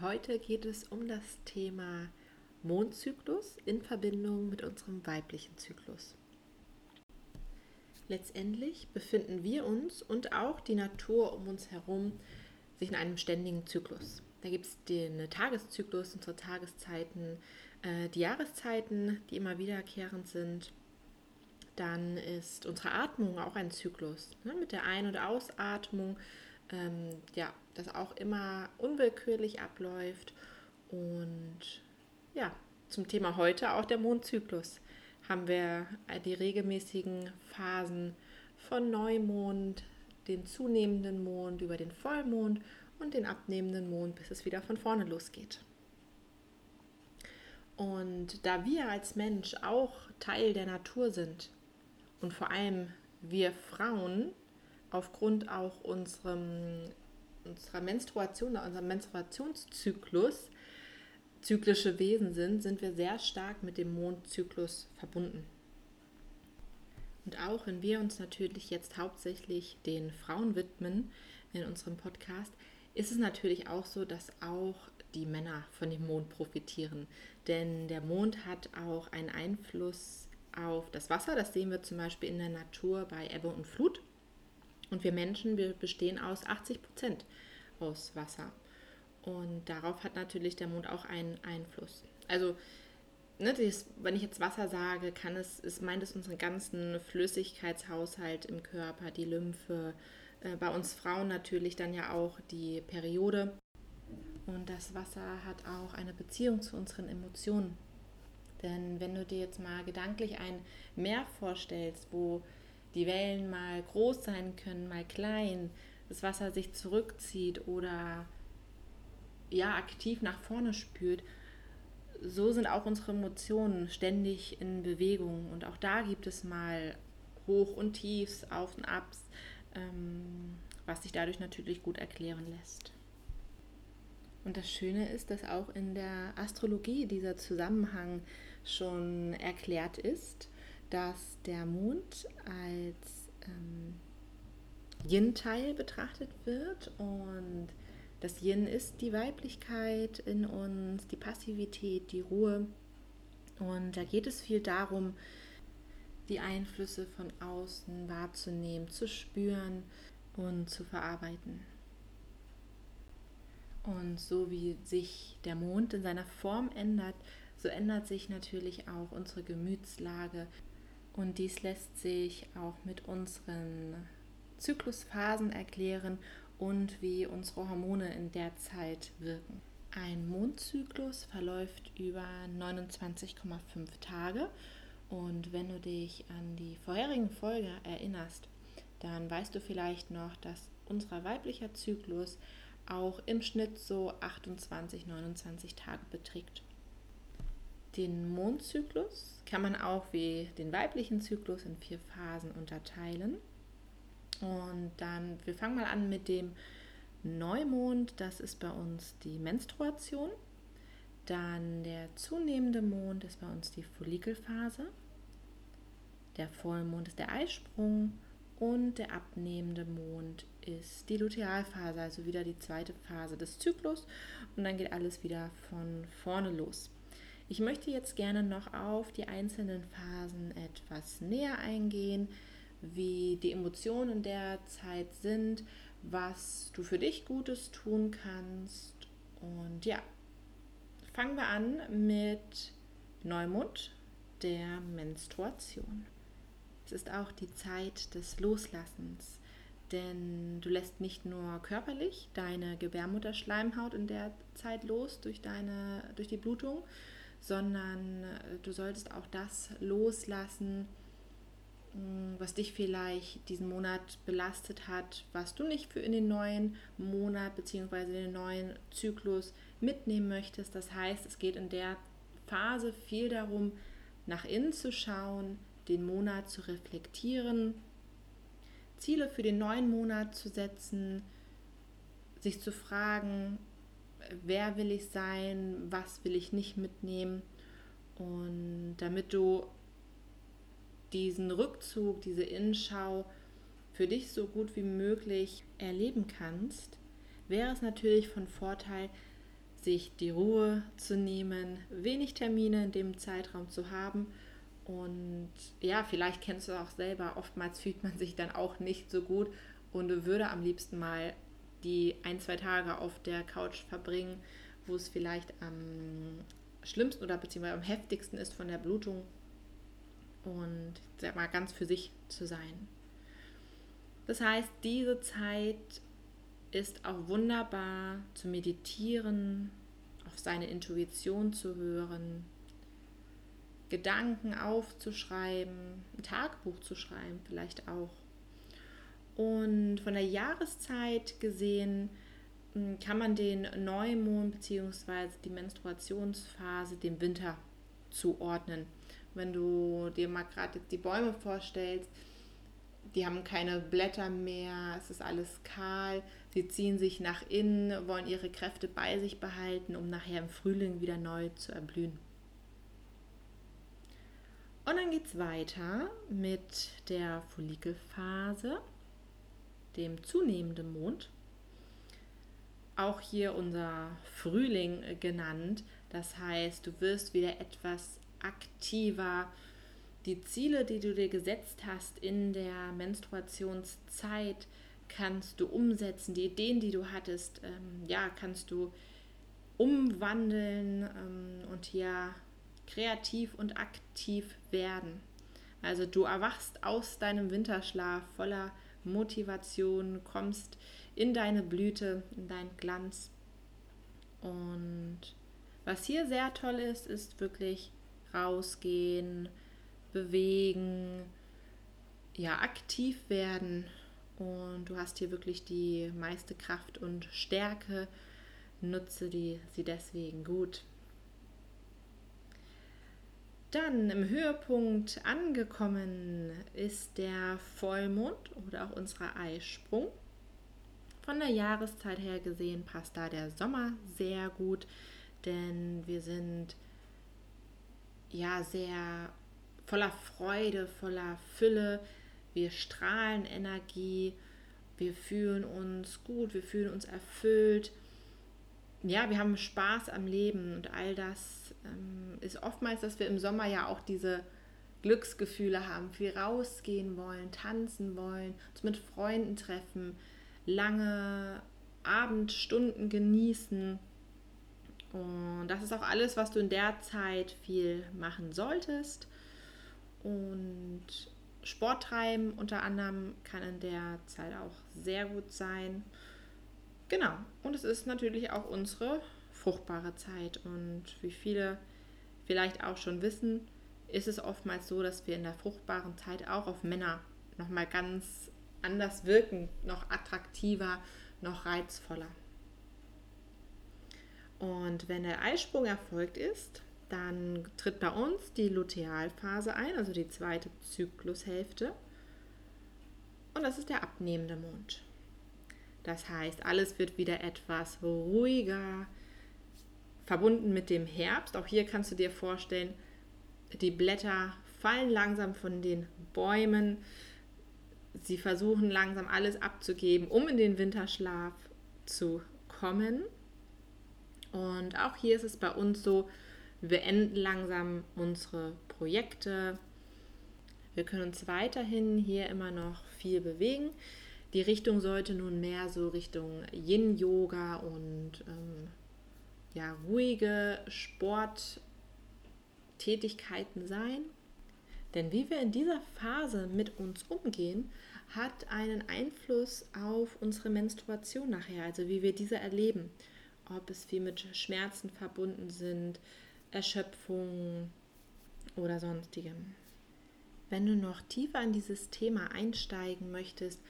Heute geht es um das Thema Mondzyklus in Verbindung mit unserem weiblichen Zyklus. Letztendlich befinden wir uns und auch die Natur um uns herum sich in einem ständigen Zyklus. Da gibt es den Tageszyklus, unsere Tageszeiten, äh, die Jahreszeiten, die immer wiederkehrend sind. Dann ist unsere Atmung auch ein Zyklus ne, mit der Ein- und Ausatmung ähm, ja, das auch immer unwillkürlich abläuft. Und ja, zum Thema heute auch der Mondzyklus haben wir die regelmäßigen Phasen von Neumond, den zunehmenden Mond über den Vollmond und den abnehmenden Mond, bis es wieder von vorne losgeht. Und da wir als Mensch auch Teil der Natur sind und vor allem wir Frauen aufgrund auch unserem, unserer Menstruation, unserem Menstruationszyklus zyklische Wesen sind, sind wir sehr stark mit dem Mondzyklus verbunden. Und auch wenn wir uns natürlich jetzt hauptsächlich den Frauen widmen in unserem Podcast, ist es natürlich auch so, dass auch die Männer von dem Mond profitieren. Denn der Mond hat auch einen Einfluss auf das Wasser. Das sehen wir zum Beispiel in der Natur bei Ebbe und Flut. Und wir Menschen, wir bestehen aus 80 Prozent aus Wasser. Und darauf hat natürlich der Mond auch einen Einfluss. Also, ne, das, wenn ich jetzt Wasser sage, kann es, es meint es unseren ganzen Flüssigkeitshaushalt im Körper, die Lymphe, äh, bei uns Frauen natürlich dann ja auch die Periode. Und das Wasser hat auch eine Beziehung zu unseren Emotionen. Denn wenn du dir jetzt mal gedanklich ein Meer vorstellst, wo die Wellen mal groß sein können, mal klein, das Wasser sich zurückzieht oder ja aktiv nach vorne spült, so sind auch unsere Emotionen ständig in Bewegung und auch da gibt es mal Hoch und Tiefs, Auf und Abs, ähm, was sich dadurch natürlich gut erklären lässt. Und das Schöne ist, dass auch in der Astrologie dieser Zusammenhang schon erklärt ist dass der Mond als ähm, Yin-Teil betrachtet wird und das Yin ist die Weiblichkeit in uns, die Passivität, die Ruhe. Und da geht es viel darum, die Einflüsse von außen wahrzunehmen, zu spüren und zu verarbeiten. Und so wie sich der Mond in seiner Form ändert, so ändert sich natürlich auch unsere Gemütslage, und dies lässt sich auch mit unseren Zyklusphasen erklären und wie unsere Hormone in der Zeit wirken. Ein Mondzyklus verläuft über 29,5 Tage und wenn du dich an die vorherigen Folge erinnerst, dann weißt du vielleicht noch, dass unser weiblicher Zyklus auch im Schnitt so 28, 29 Tage beträgt. Den Mondzyklus kann man auch wie den weiblichen Zyklus in vier Phasen unterteilen. Und dann, wir fangen mal an mit dem Neumond, das ist bei uns die Menstruation. Dann der zunehmende Mond ist bei uns die Follikelphase. Der Vollmond ist der Eisprung und der abnehmende Mond ist die Lutealphase, also wieder die zweite Phase des Zyklus. Und dann geht alles wieder von vorne los. Ich möchte jetzt gerne noch auf die einzelnen Phasen etwas näher eingehen, wie die Emotionen der Zeit sind, was du für dich Gutes tun kannst. Und ja, fangen wir an mit Neumond, der Menstruation. Es ist auch die Zeit des Loslassens, denn du lässt nicht nur körperlich deine Gebärmutterschleimhaut in der Zeit los durch, deine, durch die Blutung, sondern äh, du solltest auch das loslassen, hm, was dich vielleicht diesen Monat belastet hat, was du nicht für in den neuen Monat bzw. den neuen Zyklus mitnehmen möchtest. Das heißt, es geht in der Phase viel darum, nach innen zu schauen, den Monat zu reflektieren, Ziele für den neuen Monat zu setzen, sich zu fragen, wer will ich sein, was will ich nicht mitnehmen. Und damit du diesen Rückzug, diese Innenschau für dich so gut wie möglich erleben kannst, wäre es natürlich von Vorteil, sich die Ruhe zu nehmen, wenig Termine in dem Zeitraum zu haben. Und ja, vielleicht kennst du auch selber, oftmals fühlt man sich dann auch nicht so gut und würde am liebsten mal die ein, zwei Tage auf der Couch verbringen, wo es vielleicht am schlimmsten oder beziehungsweise am heftigsten ist von der Blutung und sag mal ganz für sich zu sein. Das heißt, diese Zeit ist auch wunderbar zu meditieren, auf seine Intuition zu hören, Gedanken aufzuschreiben, ein Tagebuch zu schreiben vielleicht auch. Und von der Jahreszeit gesehen hm, kann man den Neumond bzw. die Menstruationsphase dem Winter zuordnen. Wenn du dir mal gerade die Bäume vorstellst, die haben keine Blätter mehr, es ist alles kahl, sie ziehen sich nach innen, wollen ihre Kräfte bei sich behalten, um nachher im Frühling wieder neu zu erblühen. Und dann geht es weiter mit der Follikelphase dem zunehmenden Mond. Auch hier unser Frühling genannt. Das heißt, du wirst wieder etwas aktiver. Die Ziele, die du dir gesetzt hast in der Menstruationszeit, kannst du umsetzen. Die Ideen, die du hattest, ähm, ja, kannst du umwandeln ähm, und ja kreativ und aktiv werden. Also du erwachst aus deinem Winterschlaf voller Motivation, kommst in deine Blüte, in deinen Glanz. Und was hier sehr toll ist, ist wirklich rausgehen, bewegen, ja, aktiv werden. Und du hast hier wirklich die meiste Kraft und Stärke. Nutze die, sie deswegen gut. Dann im Höhepunkt angekommen ist der Vollmond oder auch unser Eisprung. Von der Jahreszeit her gesehen passt da der Sommer sehr gut, denn wir sind ja sehr voller Freude, voller Fülle. Wir strahlen Energie, wir fühlen uns gut, wir fühlen uns erfüllt. Ja, wir haben Spaß am Leben und all das ähm, ist oftmals, dass wir im Sommer ja auch diese Glücksgefühle haben, viel rausgehen wollen, tanzen wollen, uns mit Freunden treffen, lange Abendstunden genießen. Und das ist auch alles, was du in der Zeit viel machen solltest. Und Sport treiben unter anderem kann in der Zeit auch sehr gut sein. Genau. Und es ist natürlich auch unsere fruchtbare Zeit. Und wie viele vielleicht auch schon wissen, ist es oftmals so, dass wir in der fruchtbaren Zeit auch auf Männer nochmal ganz anders wirken, noch attraktiver, noch reizvoller. Und wenn der Eisprung erfolgt ist, dann tritt bei uns die Lutealphase ein, also die zweite Zyklushälfte. Und das ist der abnehmende Mond. Das heißt, alles wird wieder etwas ruhiger, verbunden mit dem Herbst. Auch hier kannst du dir vorstellen, die Blätter fallen langsam von den Bäumen. Sie versuchen langsam alles abzugeben, um in den Winterschlaf zu kommen. Und auch hier ist es bei uns so, wir enden langsam unsere Projekte. Wir können uns weiterhin hier immer noch viel bewegen. Die Richtung sollte nun mehr so Richtung Yin-Yoga und ähm, ja, ruhige Sporttätigkeiten sein. Denn wie wir in dieser Phase mit uns umgehen, hat einen Einfluss auf unsere Menstruation nachher, also wie wir diese erleben. Ob es viel mit Schmerzen verbunden sind, Erschöpfung oder sonstigem. Wenn du noch tiefer in dieses Thema einsteigen möchtest,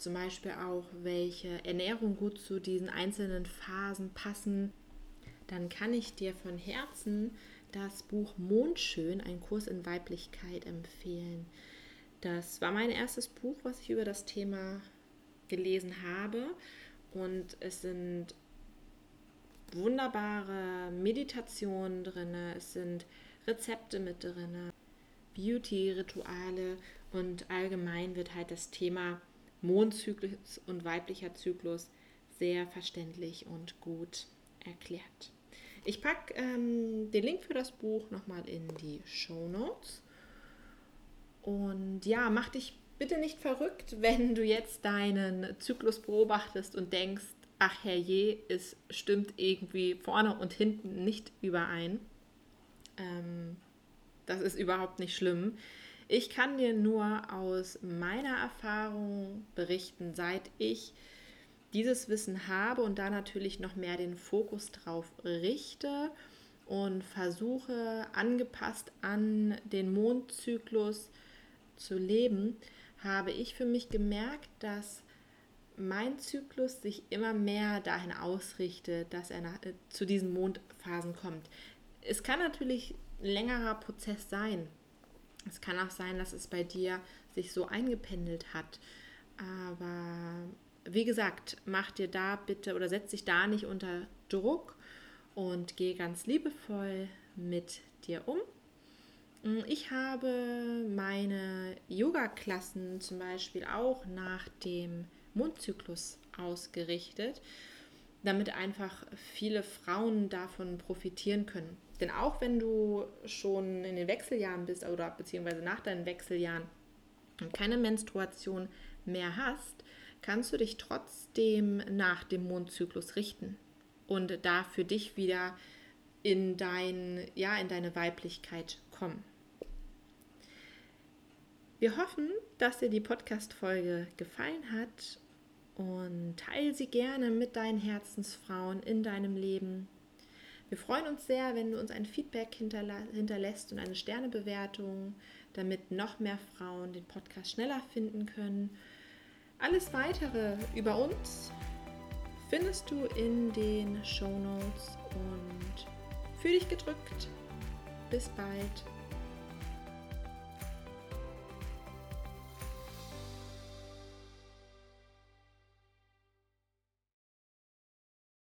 zum Beispiel auch, welche Ernährung gut zu diesen einzelnen Phasen passen, dann kann ich dir von Herzen das Buch Mondschön, ein Kurs in Weiblichkeit empfehlen. Das war mein erstes Buch, was ich über das Thema gelesen habe. Und es sind wunderbare Meditationen drin, es sind Rezepte mit drin, Beauty-Rituale und allgemein wird halt das Thema Mondzyklus und weiblicher Zyklus sehr verständlich und gut erklärt. Ich packe ähm, den Link für das Buch nochmal in die Show Notes. Und ja, mach dich bitte nicht verrückt, wenn du jetzt deinen Zyklus beobachtest und denkst, ach herrje, es stimmt irgendwie vorne und hinten nicht überein. Ähm, das ist überhaupt nicht schlimm. Ich kann dir nur aus meiner Erfahrung berichten, seit ich dieses Wissen habe und da natürlich noch mehr den Fokus drauf richte und versuche angepasst an den Mondzyklus zu leben, habe ich für mich gemerkt, dass mein Zyklus sich immer mehr dahin ausrichtet, dass er nach, äh, zu diesen Mondphasen kommt. Es kann natürlich ein längerer Prozess sein. Es kann auch sein, dass es bei dir sich so eingependelt hat. Aber wie gesagt, mach dir da bitte oder setz dich da nicht unter Druck und geh ganz liebevoll mit dir um. Ich habe meine Yoga-Klassen zum Beispiel auch nach dem Mondzyklus ausgerichtet, damit einfach viele Frauen davon profitieren können. Denn auch wenn du schon in den Wechseljahren bist oder beziehungsweise nach deinen Wechseljahren keine Menstruation mehr hast, kannst du dich trotzdem nach dem Mondzyklus richten und da für dich wieder in, dein, ja, in deine Weiblichkeit kommen. Wir hoffen, dass dir die Podcast-Folge gefallen hat und teile sie gerne mit deinen Herzensfrauen in deinem Leben. Wir freuen uns sehr, wenn du uns ein Feedback hinterlässt und eine Sternebewertung, damit noch mehr Frauen den Podcast schneller finden können. Alles weitere über uns findest du in den Show Notes und fühl dich gedrückt. Bis bald.